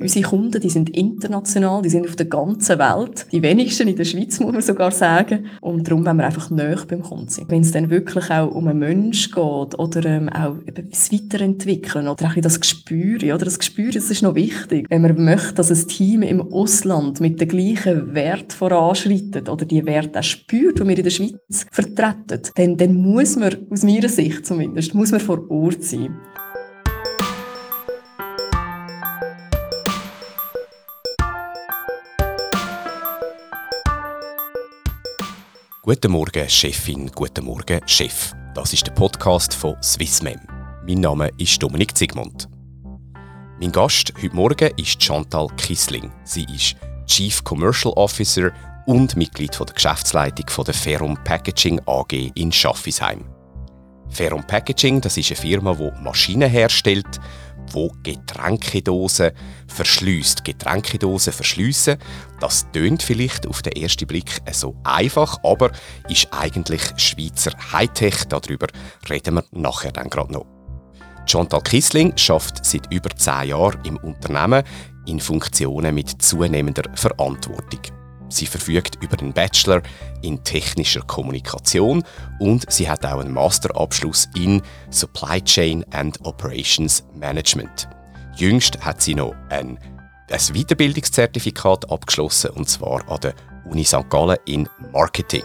Unsere Kunden, die sind international, die sind auf der ganzen Welt. Die wenigsten in der Schweiz, muss man sogar sagen. Und darum wollen wir einfach näher beim Kunden sein. Wenn es dann wirklich auch um einen Mensch geht oder ähm, auch etwas weiterentwickeln oder auch das Gespür, oder das Gespür, das ist noch wichtig. Wenn man möchte, dass ein Team im Ausland mit den gleichen Wert voranschreitet oder die Werte auch spürt, die wir in der Schweiz vertreten, dann, dann muss man, aus meiner Sicht zumindest, muss man vor Ort sein. Guten Morgen, Chefin, guten Morgen, Chef. Das ist der Podcast von Swissmem. Mein Name ist Dominik Zigmund. Mein Gast heute Morgen ist Chantal Kissling. Sie ist Chief Commercial Officer und Mitglied der Geschäftsleitung der Ferrum Packaging AG in Schaffisheim. Ferrum Packaging das ist eine Firma, die Maschinen herstellt, wo Getränkedosen verschließt. Getränkedosen verschliessen, das tönt vielleicht auf den ersten Blick so einfach, aber ist eigentlich Schweizer Hightech. Darüber reden wir nachher dann gerade noch. Chantal Kissling schafft seit über zehn Jahren im Unternehmen in Funktionen mit zunehmender Verantwortung. Sie verfügt über einen Bachelor in technischer Kommunikation und sie hat auch einen Masterabschluss in Supply Chain and Operations Management. Jüngst hat sie noch ein, ein Weiterbildungszertifikat abgeschlossen und zwar an der Uni St. Gallen in Marketing.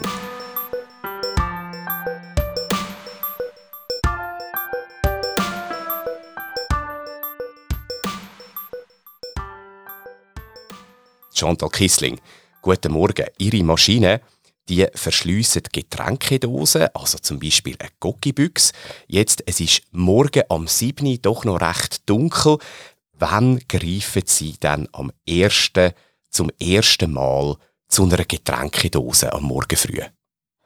Chantal Kissling, Guten Morgen. Ihre Maschine die verschliessen Getränkedosen, also zum Beispiel eine Gogibüchse. Jetzt, es ist morgen am 7. doch noch recht dunkel. Wann greifen Sie dann am ersten, zum ersten Mal zu einer Getränkedose am Morgen früh?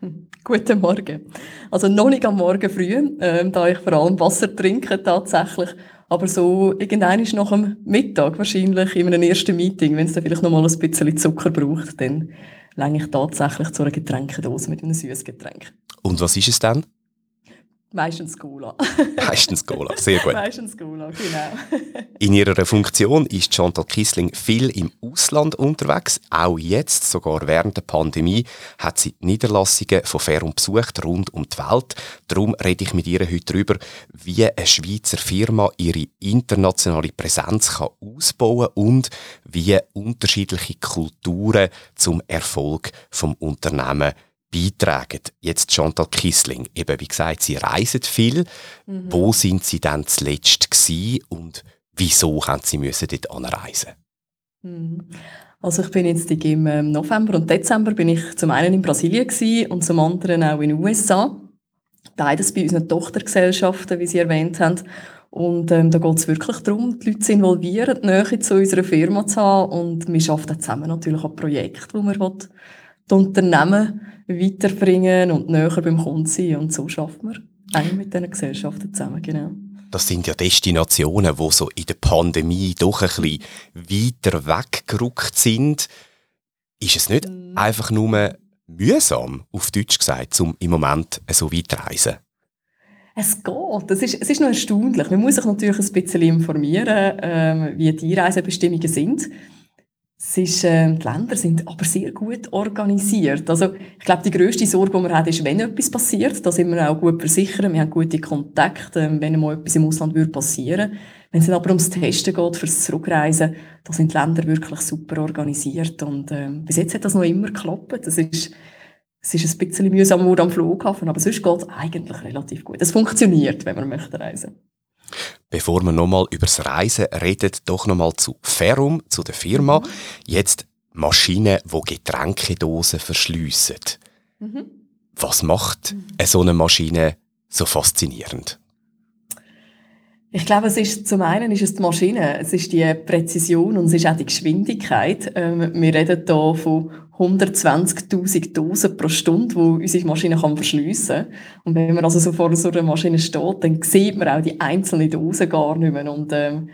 Guten Morgen. Also noch nicht am Morgen früh, ähm, da ich vor allem Wasser trinke tatsächlich. Aber so irgendein ist nach dem Mittag wahrscheinlich in einem ersten Meeting, wenn es dann vielleicht noch mal ein bisschen Zucker braucht, dann länge ich tatsächlich zu einer Getränkedose mit einem süßen Getränk. Und was ist es dann? Meistens Cola. Meistens Cola, sehr gut. Meistens Cola, genau. In ihrer Funktion ist Chantal Kissling viel im Ausland unterwegs. Auch jetzt, sogar während der Pandemie, hat sie Niederlassungen von Ferrum besucht rund um die Welt. Darum rede ich mit ihr heute darüber, wie eine Schweizer Firma ihre internationale Präsenz kann ausbauen und wie unterschiedliche Kulturen zum Erfolg vom Unternehmen beitragen. Jetzt Chantal Kissling, eben wie gesagt, Sie reisen viel. Mhm. Wo sind Sie denn zuletzt gewesen und wieso haben Sie müssen dort anreisen? Mhm. Also ich bin jetzt im ähm, November und Dezember bin ich zum einen in Brasilien gewesen und zum anderen auch in den USA. Beides bei unseren Tochtergesellschaften, wie Sie erwähnt haben. Und ähm, da geht es wirklich darum, die Leute zu involvieren, die Nähe zu unserer Firma zu haben. Und wir arbeiten zusammen natürlich an Projekten, wo wir die Unternehmen weiterbringen und näher beim Kunden sein. Und so schafft man eigentlich mit diesen Gesellschaften zusammen, genau. Das sind ja Destinationen, die so in der Pandemie doch ein bisschen weiter weggerückt sind. Ist es nicht mm. einfach nur mühsam, auf Deutsch gesagt, um im Moment so weit zu reisen? Es geht. Es ist, es ist noch erstaunlich. Man muss sich natürlich ein bisschen informieren, ähm, wie die Reisebestimmungen sind. Es ist, äh, die Länder sind aber sehr gut organisiert. Also, ich glaube, die grösste Sorge, die man hat, ist, wenn etwas passiert. Da sind wir auch gut versichert. Wir haben gute Kontakte, ähm, wenn mal etwas im Ausland würde passieren Wenn es aber ums Testen geht, fürs Zurückreisen, da sind die Länder wirklich super organisiert. Und äh, bis jetzt hat das noch immer geklappt. Das ist, es ist ein bisschen mühsam am Flughafen, aber sonst geht es eigentlich relativ gut. Es funktioniert, wenn man möchte reisen Bevor wir nochmal über das Reisen reden, doch nochmal zu Ferrum, zu der Firma. Mhm. Jetzt Maschinen, die Getränkedosen verschliessen. Mhm. Was macht mhm. so eine Maschine so faszinierend? Ich glaube, es ist, zum einen ist es die Maschine, es ist die Präzision und es ist auch die Geschwindigkeit. Ähm, wir reden hier von 120.000 Dosen pro Stunde, die unsere Maschine kann verschliessen kann. Und wenn man also so vor so einer Maschine steht, dann sieht man auch die einzelnen Dosen gar nicht mehr. Und ähm,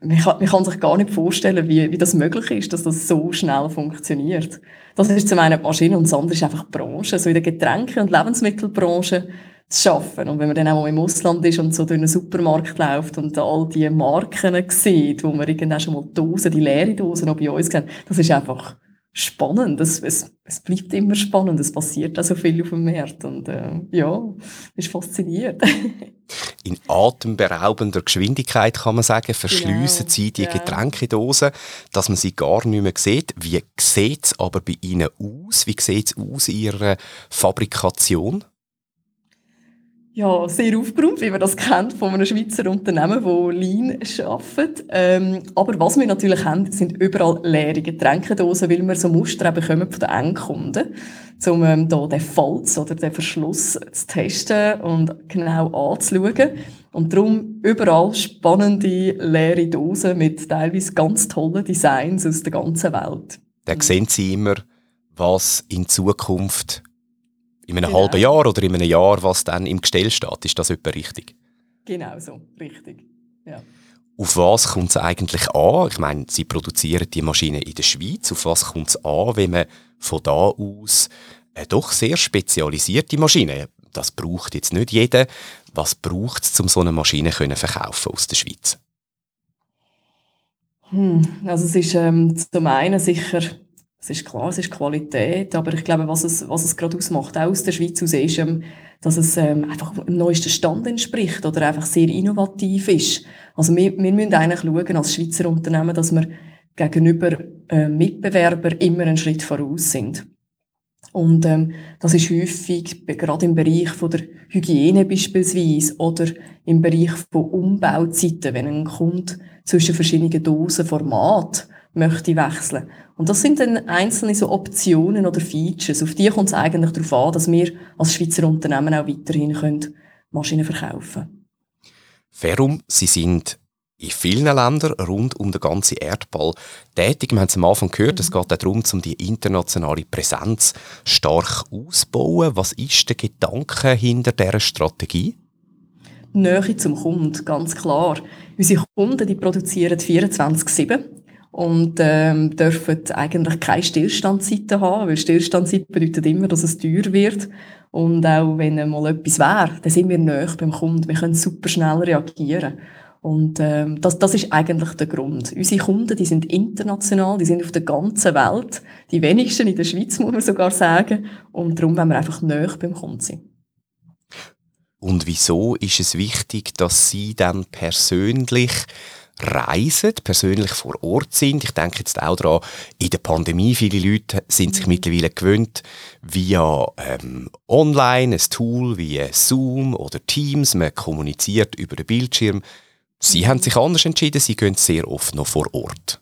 man, kann, man kann sich gar nicht vorstellen, wie, wie das möglich ist, dass das so schnell funktioniert. Das ist zum einen die Maschine und das andere ist einfach die Branche. So in der Getränke- und Lebensmittelbranche zu schaffen. Und wenn man dann auch mal im Ausland ist und so durch einen Supermarkt läuft und all die Marken sieht, wo man irgendwann schon mal Dosen, die leere Dosen auch bei uns kennen, das ist einfach spannend. Es, es, es bleibt immer spannend. Es passiert auch so viel auf dem Markt. Und äh, ja, ist fasziniert. In atemberaubender Geschwindigkeit kann man sagen, verschliessen genau. sie die ja. Getränkedosen, dass man sie gar nicht mehr sieht. Wie sieht es aber bei Ihnen aus? Wie sieht es aus in Ihrer Fabrikation? Ja, sehr aufgeräumt, wie man das kennt von einem Schweizer Unternehmen, das Lean arbeitet. Ähm, aber was wir natürlich haben, sind überall leere Getränkedosen, weil wir so Muster bekommen von den Endkunden, um ähm, da den Falz oder den Verschluss zu testen und genau anzuschauen. Und darum überall spannende leere Dosen mit teilweise ganz tollen Designs aus der ganzen Welt. Da sehen Sie immer, was in Zukunft in einem genau. halben Jahr oder in einem Jahr, was dann im Gestell steht. Ist das etwa richtig? Genau so, richtig. Ja. Auf was kommt es eigentlich an? Ich meine, Sie produzieren die Maschine in der Schweiz. Auf was kommt es an, wenn man von da aus eine doch sehr spezialisierte Maschine, das braucht jetzt nicht jeder, was braucht es, um so eine Maschine können verkaufen aus der Schweiz? Hm, also es ist ähm, zum einen sicher es ist klar, es ist Qualität, aber ich glaube, was es, was es gerade ausmacht, auch aus der Schweiz aus, ist, ähm, dass es ähm, einfach dem neuesten Stand entspricht oder einfach sehr innovativ ist. Also wir, wir müssen eigentlich schauen, als Schweizer Unternehmen, dass wir gegenüber äh, Mitbewerbern immer einen Schritt voraus sind. Und ähm, das ist häufig, gerade im Bereich von der Hygiene beispielsweise oder im Bereich von Umbauzeiten, wenn ein Kunde zwischen verschiedenen Dosenformaten möchte wechseln. Und das sind dann einzelne so Optionen oder Features. Auf die kommt es eigentlich darauf an, dass wir als Schweizer Unternehmen auch weiterhin können Maschinen verkaufen können. Verum, Sie sind in vielen Ländern rund um den ganzen Erdball tätig. Wir haben es am Anfang gehört, es geht auch darum, um die internationale Präsenz stark auszubauen. Was ist der Gedanke hinter dieser Strategie? Nähe zum Kunden, ganz klar. Unsere Kunden die produzieren 24-7 und ähm, dürfen eigentlich keine Stillstandszeiten haben, weil Stillstandzeit bedeutet immer, dass es teuer wird. Und auch wenn mal etwas wäre, dann sind wir näher beim Kunden. Wir können super schnell reagieren. Und ähm, das, das ist eigentlich der Grund. Unsere Kunden, die sind international, die sind auf der ganzen Welt. Die wenigsten in der Schweiz, muss man sogar sagen. Und darum wollen wir einfach näher beim Kunden sein. Und wieso ist es wichtig, dass Sie dann persönlich reisen, persönlich vor Ort sind. Ich denke jetzt auch daran, in der Pandemie, viele Leute sind sich mhm. mittlerweile gewöhnt, via ähm, online, ein Tool wie Zoom oder Teams, man kommuniziert über den Bildschirm. Sie mhm. haben sich anders entschieden, Sie gehen sehr oft noch vor Ort.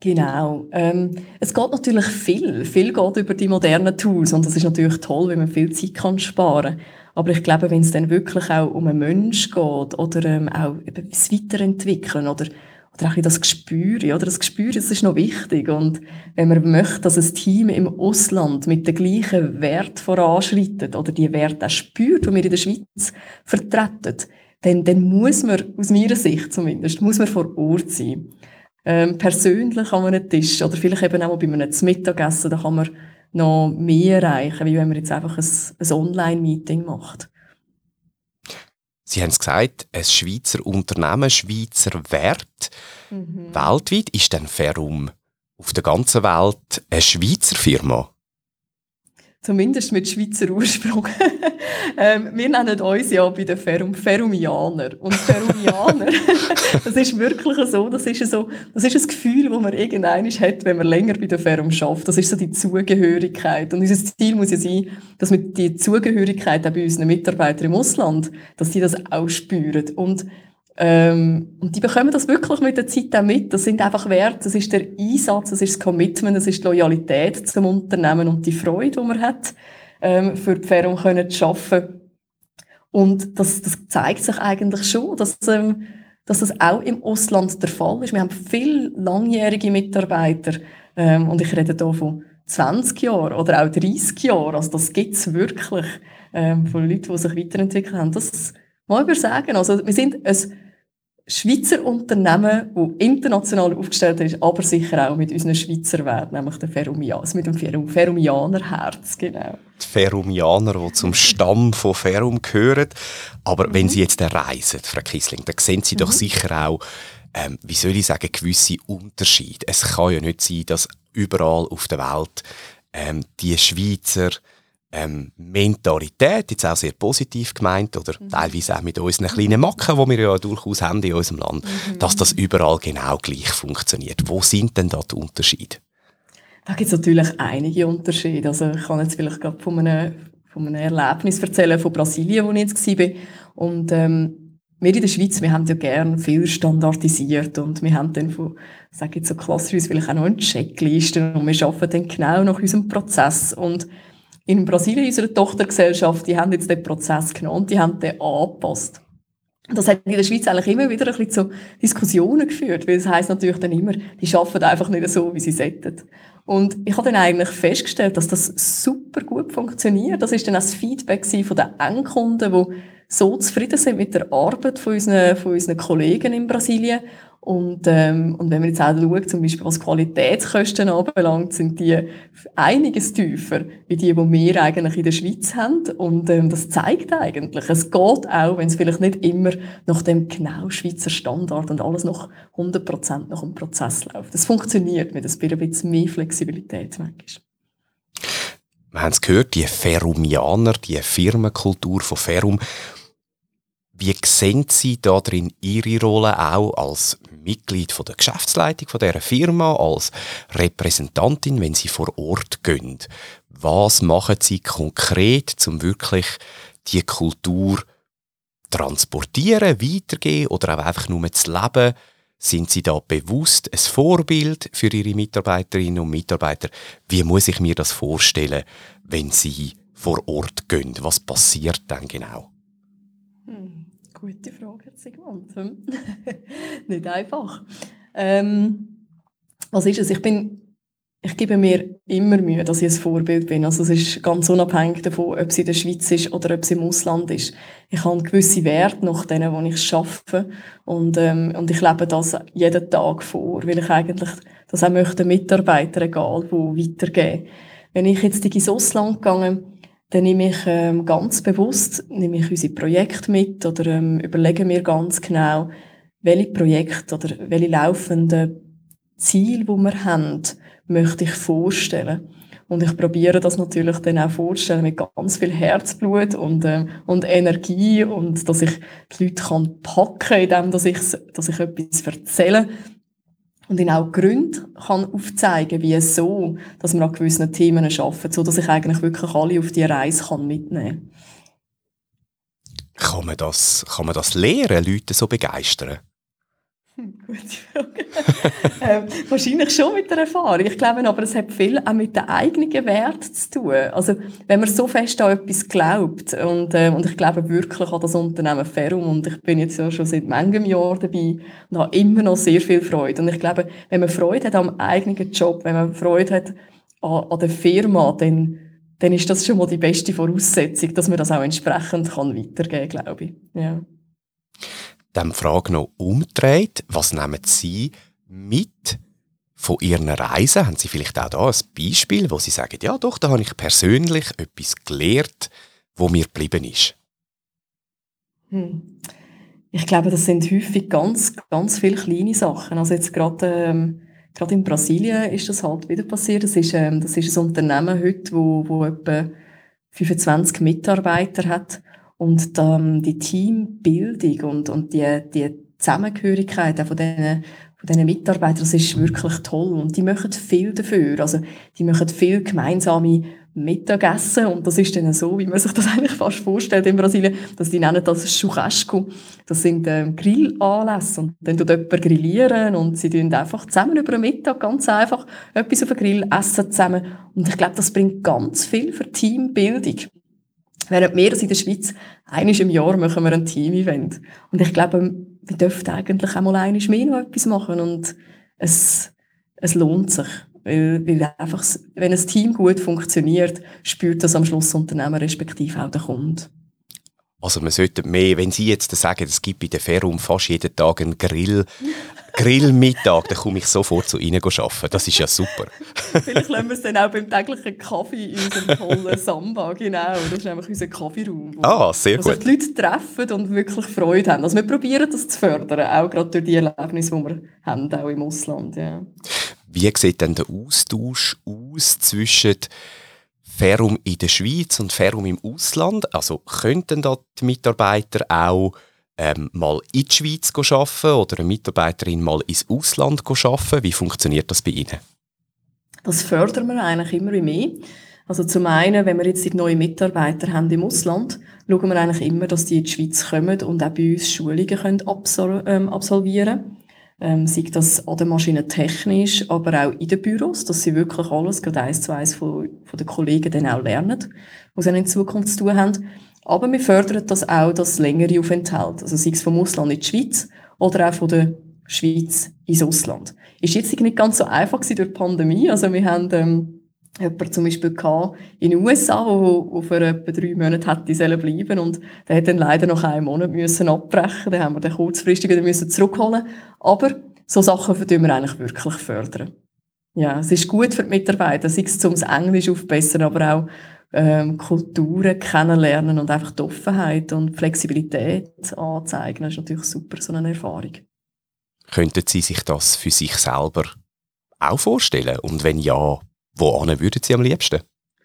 Genau. Ähm, es geht natürlich viel. Viel geht über die modernen Tools und das ist natürlich toll, wenn man viel Zeit kann sparen kann. Aber ich glaube, wenn es dann wirklich auch um einen Mensch geht oder ähm, auch das Weiterentwickeln oder, oder auch das Gespür, oder das Gespür, das ist noch wichtig. Und wenn man möchte, dass ein Team im Ausland mit den gleichen Wert voranschreitet oder die Werte auch spürt, die wir in der Schweiz vertreten, dann, dann muss man, aus meiner Sicht zumindest, muss man vor Ort sein. Ähm, persönlich an einem Tisch oder vielleicht eben auch bei einem Mittagessen, da kann man noch mehr erreichen, wie wenn man jetzt einfach ein, ein Online-Meeting macht. Sie haben es gesagt, ein Schweizer Unternehmen, Schweizer Wert. Mhm. Weltweit ist dann Ferum auf der ganzen Welt eine Schweizer Firma? Zumindest mit Schweizer Ursprung. ähm, wir nennen uns ja bei den Ferum Ferumianer. Und Ferumianer, das ist wirklich so, das ist so, das ist ein Gefühl, das man irgendwann hat, wenn man länger bei der Ferum schafft. Das ist so die Zugehörigkeit. Und unser Ziel muss ja sein, dass wir die Zugehörigkeit auch bei unseren Mitarbeitern im Ausland, dass sie das auch spüren. Und ähm, und die bekommen das wirklich mit der Zeit auch mit. Das sind einfach Werte, das ist der Einsatz, das ist das Commitment, das ist die Loyalität zum Unternehmen und die Freude, die man hat, ähm, für die Fährung zu arbeiten. Und das, das zeigt sich eigentlich schon, dass, ähm, dass das auch im Ausland der Fall ist. Wir haben viele langjährige Mitarbeiter ähm, und ich rede hier von 20 Jahren oder auch 30 Jahren. Also das gibt es wirklich ähm, von Leuten, die sich weiterentwickelt haben. Das muss ich sagen. Also wir sind ein Schweizer Unternehmen, das international aufgestellt ist, aber sicher auch mit unseren Schweizer Werten, nämlich der Ferumianer, also mit dem Ferum Ferumianer-Herz, genau. Die Ferumianer, die zum Stamm von Ferum gehören. Aber mhm. wenn Sie jetzt reisen, Frau Kissling, dann sehen Sie mhm. doch sicher auch, ähm, wie soll ich sagen, gewisse Unterschiede. Es kann ja nicht sein, dass überall auf der Welt ähm, die Schweizer ähm, Mentalität, jetzt auch sehr positiv gemeint, oder mhm. teilweise auch mit unseren kleinen Macken, die wir ja durchaus haben in unserem Land, mhm. dass das überall genau gleich funktioniert. Wo sind denn da die Unterschiede? Da gibt es natürlich einige Unterschiede. Also ich kann jetzt vielleicht gerade von einem, von einem Erlebnis erzählen von Brasilien, wo ich jetzt war. Und ähm, wir in der Schweiz, wir haben ja gerne viel standardisiert und wir haben dann von, sage ich jetzt so klassisch, vielleicht auch noch eine Checkliste und wir arbeiten dann genau nach unserem Prozess und in Brasilien, unsere Tochtergesellschaft, die haben jetzt den Prozess genommen und die haben den angepasst. Das hat in der Schweiz eigentlich immer wieder ein bisschen zu Diskussionen geführt, weil es heisst natürlich dann immer, die arbeiten einfach nicht so, wie sie sollten. Und ich habe dann eigentlich festgestellt, dass das super gut funktioniert. Das ist dann auch das Feedback von den Endkunden, die so zufrieden sind mit der Arbeit von unseren, von unseren Kollegen in Brasilien und, ähm, und wenn man jetzt auch schaut, zum Beispiel was Qualitätskosten anbelangt, sind die einiges tiefer, wie die, die wir eigentlich in der Schweiz haben. Und ähm, das zeigt eigentlich, es geht auch, wenn es vielleicht nicht immer nach dem genau Schweizer Standard und alles noch 100% nach dem Prozess läuft. Es funktioniert mit ein bisschen mehr Flexibilität manchmal. Wir haben es gehört, die Ferumianer, die Firmenkultur von Ferum, wie sehen Sie da drin Ihre Rolle auch als Mitglied der Geschäftsleitung von dieser Firma, als Repräsentantin, wenn Sie vor Ort gehen? Was machen Sie konkret, um wirklich die Kultur transportieren, weitergehen oder auch einfach nur zu leben? Sind Sie da bewusst ein Vorbild für Ihre Mitarbeiterinnen und Mitarbeiter? Wie muss ich mir das vorstellen, wenn Sie vor Ort gehen? Was passiert dann genau? Gute Frage, Sigmund. Hm? Nicht einfach. Ähm, was ist es? Ich bin ich gebe mir immer Mühe, dass ich ein Vorbild bin. Also es ist ganz unabhängig davon, ob es in der Schweiz ist oder ob es im Ausland ist. Ich habe einen gewissen Wert nach denen, wo ich arbeite und, ähm, und ich lebe das jeden Tag vor, weil ich eigentlich das auch möchte Mitarbeiter, egal wo, weitergeben. Wenn ich jetzt ins Ausland gegangen dann nehme ich ähm, ganz bewusst nehme ich unsere Projekte mit oder ähm, überlege mir ganz genau, welche Projekte oder welche laufenden Ziele, die wir haben, möchte ich vorstellen. Und ich probiere das natürlich dann auch vorstellen mit ganz viel Herzblut und, ähm, und Energie und dass ich die Leute kann packen, indem dass ich, dass ich etwas erzähle, und ihnen auch Gründe kann aufzeigen, wie es so, dass man an gewissen Themen arbeitet, so dass ich eigentlich wirklich alle auf die Reise kann mitnehmen kann. Man das, kann man das lehren, Leute so begeistern? Gute Frage. ähm, wahrscheinlich schon mit der Erfahrung. Ich glaube aber, es hat viel auch mit den eigenen Wert zu tun. Also, wenn man so fest an etwas glaubt, und, äh, und ich glaube wirklich an das Unternehmen Ferrum, und ich bin jetzt ja schon seit manchem Jahr dabei und habe immer noch sehr viel Freude. Und ich glaube, wenn man Freude hat am eigenen Job, wenn man Freude hat an, an der Firma, dann, dann ist das schon mal die beste Voraussetzung, dass man das auch entsprechend kann weitergeben kann, glaube ich. Ja dann Frage noch umdreht, was nehmen Sie mit von Ihren Reisen? Haben Sie vielleicht auch da ein Beispiel, wo Sie sagen, ja doch, da habe ich persönlich etwas gelernt, wo mir geblieben ist? Hm. Ich glaube, das sind häufig ganz, ganz viele kleine Sachen. Also jetzt gerade, ähm, gerade in Brasilien ist das halt wieder passiert. Das ist, ähm, das ist ein Unternehmen heute, wo, wo etwa 25 Mitarbeiter hat. Und ähm, die Teambildung und, und die, die Zusammengehörigkeit von diesen, von diesen Mitarbeitern, das ist wirklich toll. Und die machen viel dafür. Also, die machen viel gemeinsame Mittagessen. Und das ist dann so, wie man sich das eigentlich fast vorstellt in Brasilien, dass die nennen das Churrasco. Das sind ähm, Grillanlässe. Und dann tut jemand grillieren und sie tun einfach zusammen über den Mittag ganz einfach etwas auf den Grill essen zusammen. Und ich glaube, das bringt ganz viel für Teambildung. Während wir das in der Schweiz, einmal im Jahr machen wir ein Team-Event. Und ich glaube, wir dürften eigentlich auch mal einmal mehr noch etwas machen und es, es lohnt sich. Weil, weil einfach, wenn ein Team gut funktioniert, spürt das am Schluss das Unternehmen respektive auch der Kunde. Also man sollte mehr, wenn Sie jetzt sagen, es gibt bei der Ferum fast jeden Tag einen Grill, Grillmittag, dann komme ich sofort zu Ihnen arbeiten. Das ist ja super. Vielleicht lassen wir es dann auch beim täglichen Kaffee in unserem tollen Samba, genau. Das ist einfach unser Kaffeeraum. Ah, sehr wo gut. die Leute treffen und wirklich Freude haben. Also wir probieren das zu fördern, auch gerade durch die Erlebnisse, die wir haben, auch im Ausland. Ja. Wie sieht denn der Austausch aus zwischen Ferum in der Schweiz und Ferum im Ausland? Also könnten da die Mitarbeiter auch ähm, mal in die Schweiz arbeiten oder eine Mitarbeiterin mal ins Ausland arbeiten? Wie funktioniert das bei Ihnen? Das fördern wir eigentlich immer mehr. Also zum einen, wenn wir jetzt neue Mitarbeiter haben im Ausland, schauen wir eigentlich immer, dass die in die Schweiz kommen und auch bei uns Schulungen ähm, absolvieren können. Ähm, sei das an der Maschine technisch, aber auch in den Büros, dass sie wirklich alles, gerade eins zu eins von, von den Kollegen dann auch lernen, was sie in Zukunft zu tun haben. Aber wir fördern das auch, das längere Aufenthalt. Also sei es vom Ausland in die Schweiz oder auch von der Schweiz ins Ausland. Ist jetzt nicht ganz so einfach durch die Pandemie. Also wir haben ähm, jemanden zum Beispiel in den USA, der für etwa drei Monate hätte sollen bleiben und der hat dann leider noch einen Monat müssen abbrechen. Dann haben wir den kurzfristig wieder müssen zurückholen. Aber so Sachen fördern wir eigentlich wirklich fördern. Ja, es ist gut für die Mitarbeiter, sei es zum Englisch aufbessern, aber auch ähm, Kulturen kennenlernen und einfach die Offenheit und Flexibilität anzeigen. Das ist natürlich super, so eine Erfahrung. Könnten Sie sich das für sich selber auch vorstellen? Und wenn ja, wo würden Sie am liebsten?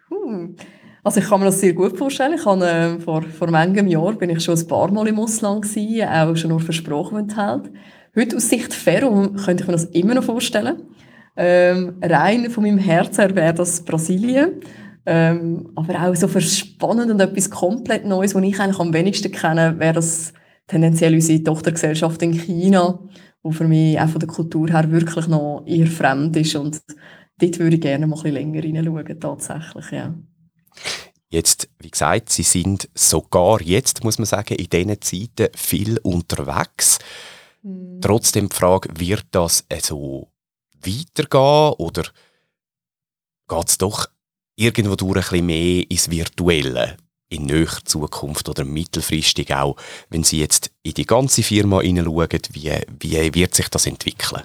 Hm. Also ich kann mir das sehr gut vorstellen. Ich habe, äh, vor, vor manchem Jahr bin ich schon ein paar Mal im Ausland gewesen, auch schon nur versprochen enthält. Heute aus Sicht Ferrum könnte ich mir das immer noch vorstellen. Ähm, rein von meinem Herzen her wäre das Brasilien. Ähm, aber auch so für spannend und etwas komplett Neues, was ich eigentlich am wenigsten kenne, wäre das tendenziell unsere Tochtergesellschaft in China, wo für mich auch von der Kultur her wirklich noch eher fremd ist und dort würde ich gerne mal ein bisschen länger hineinschauen, tatsächlich, ja. Jetzt, wie gesagt, Sie sind sogar jetzt, muss man sagen, in diesen Zeiten viel unterwegs. Mhm. Trotzdem die Frage, wird das so weitergehen oder geht es doch irgendwo durch ein bisschen mehr ins Virtuelle in näherer Zukunft oder mittelfristig auch, wenn Sie jetzt in die ganze Firma hineinschauen, wie, wie wird sich das entwickeln?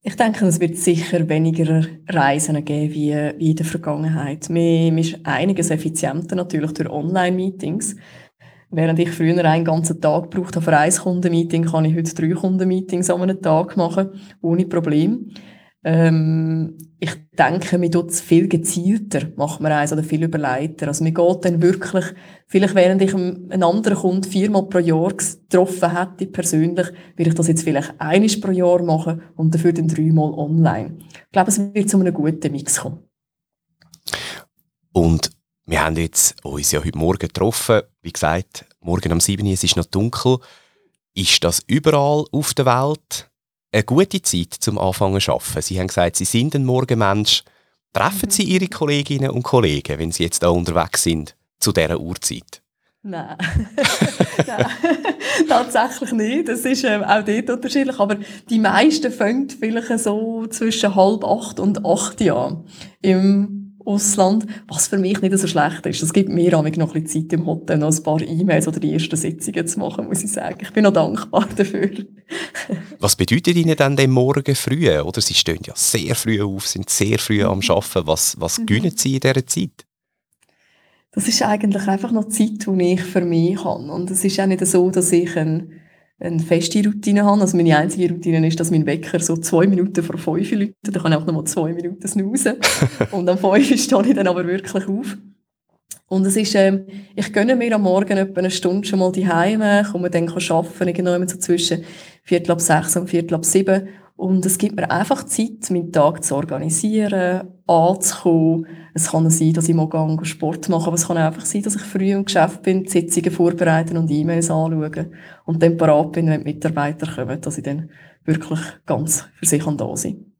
Ich denke, es wird sicher weniger Reisen geben wie, wie in der Vergangenheit. Man ist einiges effizienter natürlich durch Online-Meetings. Während ich früher einen ganzen Tag braucht habe für ein Kundenmeeting, kann ich heute drei Kundenmeetings an einem Tag machen, ohne Problem. Ähm, ich denke, man tut es viel gezielter, macht man eins oder viel überleiter. Also man geht dann wirklich, vielleicht während ich einen anderen Kunden viermal pro Jahr getroffen hätte, persönlich, würde ich das jetzt vielleicht einmal pro Jahr machen und dafür dann dreimal online. Ich glaube, es wird zu einem guten Mix kommen. Und wir haben jetzt uns ja heute Morgen getroffen. Wie gesagt, morgen um 7 Uhr, es ist noch dunkel. Ist das überall auf der Welt eine gute Zeit zum Anfangen zu arbeiten. Sie haben gesagt, Sie sind ein Morgenmensch. Treffen Sie Ihre Kolleginnen und Kollegen, wenn Sie jetzt da unterwegs sind, zu dieser Uhrzeit? Nein. Nein. tatsächlich nicht. Das ist ähm, auch dort unterschiedlich. Aber die meisten fangen vielleicht so zwischen halb acht und acht Jahren im Ausland, was für mich nicht so schlecht ist. Es gibt mir noch ein bisschen Zeit im Hotel, noch ein paar E-Mails oder die ersten Sitzungen zu machen, muss ich sagen. Ich bin noch dankbar dafür. was bedeutet Ihnen denn den Morgen früh? Oder Sie stehen ja sehr früh auf, sind sehr früh am mhm. Arbeiten. Was, was mhm. gönnen Sie in dieser Zeit? Das ist eigentlich einfach noch Zeit, die ich für mich habe. Und es ist auch nicht so, dass ich ein eine feste Routine habe. Also meine einzige Routine ist, dass mein Wecker so zwei Minuten vor fünf läutet. Da kann ich auch noch mal zwei Minuten snoozen. und am fünf stehe ich dann aber wirklich auf. Und es ist, ähm, ich gönne mir am Morgen etwa eine Stunde schon mal die Heime, komme dann arbeiten, irgendwann so zwischen Viertel ab sechs und Viertel ab sieben und es gibt mir einfach Zeit, meinen Tag zu organisieren, anzukommen. Es kann sein, dass ich gehe, Sport mache, aber es kann einfach sein, dass ich früh im Geschäft bin, die Sitzungen vorbereiten und E-Mails anschauen und dann parat bin, wenn die Mitarbeiter kommen, dass ich dann wirklich ganz für sich da sein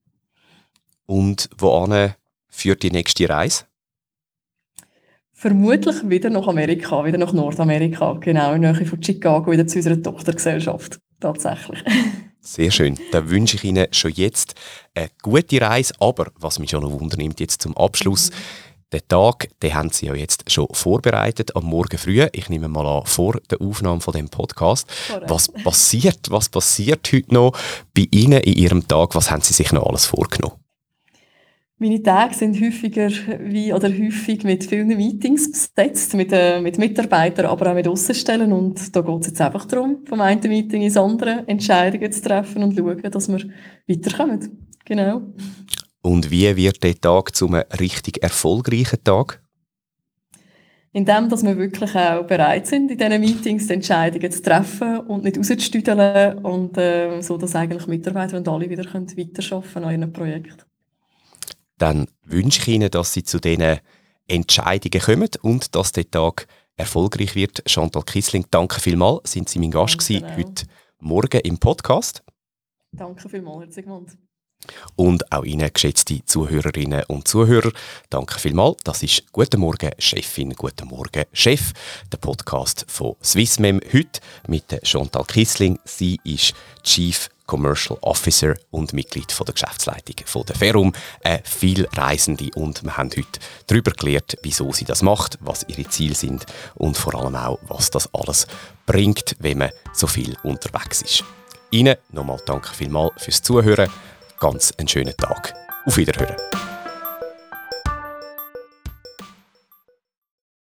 Und wohin führt die nächste Reise? Vermutlich wieder nach Amerika, wieder nach Nordamerika, genau, in der Nähe von Chicago, wieder zu unserer Tochtergesellschaft, tatsächlich. Sehr schön. Dann wünsche ich Ihnen schon jetzt eine gute Reise. Aber was mich schon noch wundernimmt, jetzt zum Abschluss, Den Tag, den haben Sie ja jetzt schon vorbereitet, am Morgen früh. Ich nehme mal an, vor der Aufnahme von dem Podcast. Correct. Was passiert, was passiert heute noch bei Ihnen in Ihrem Tag? Was haben Sie sich noch alles vorgenommen? Meine Tage sind häufiger wie, oder häufig mit vielen Meetings besetzt, mit, äh, mit Mitarbeitern, aber auch mit Außenstellen. Und da geht es jetzt einfach darum, vom einen Meeting ins andere Entscheidungen zu treffen und schauen, dass wir weiterkommen. Genau. Und wie wird der Tag zu einem richtig erfolgreichen Tag? Indem, dass wir wirklich auch bereit sind, in diesen Meetings die Entscheidungen zu treffen und nicht rauszustüdeln und äh, so, dass eigentlich Mitarbeiter und alle wieder weiterarbeiten können an ihrem Projekt dann wünsche ich Ihnen, dass Sie zu diesen Entscheidungen kommen und dass der Tag erfolgreich wird. Chantal Kissling, danke vielmals. Sind Sie mein Gast gewesen, heute Morgen im Podcast. Danke vielmals, Herr Sigmund. Und auch Ihnen, geschätzte Zuhörerinnen und Zuhörer, danke vielmals. Das ist Guten Morgen, Chefin, Guten Morgen, Chef, der Podcast von Swissmem heute mit Chantal Kissling. Sie ist Chief Commercial Officer und Mitglied von der Geschäftsleitung von der Ferum. Eine viel Reisende und wir haben heute darüber gelernt, wieso sie das macht, was ihre Ziele sind und vor allem auch, was das alles bringt, wenn man so viel unterwegs ist. Ihnen nochmal danke vielmals fürs Zuhören. Ganz einen schönen Tag. Auf Wiederhören.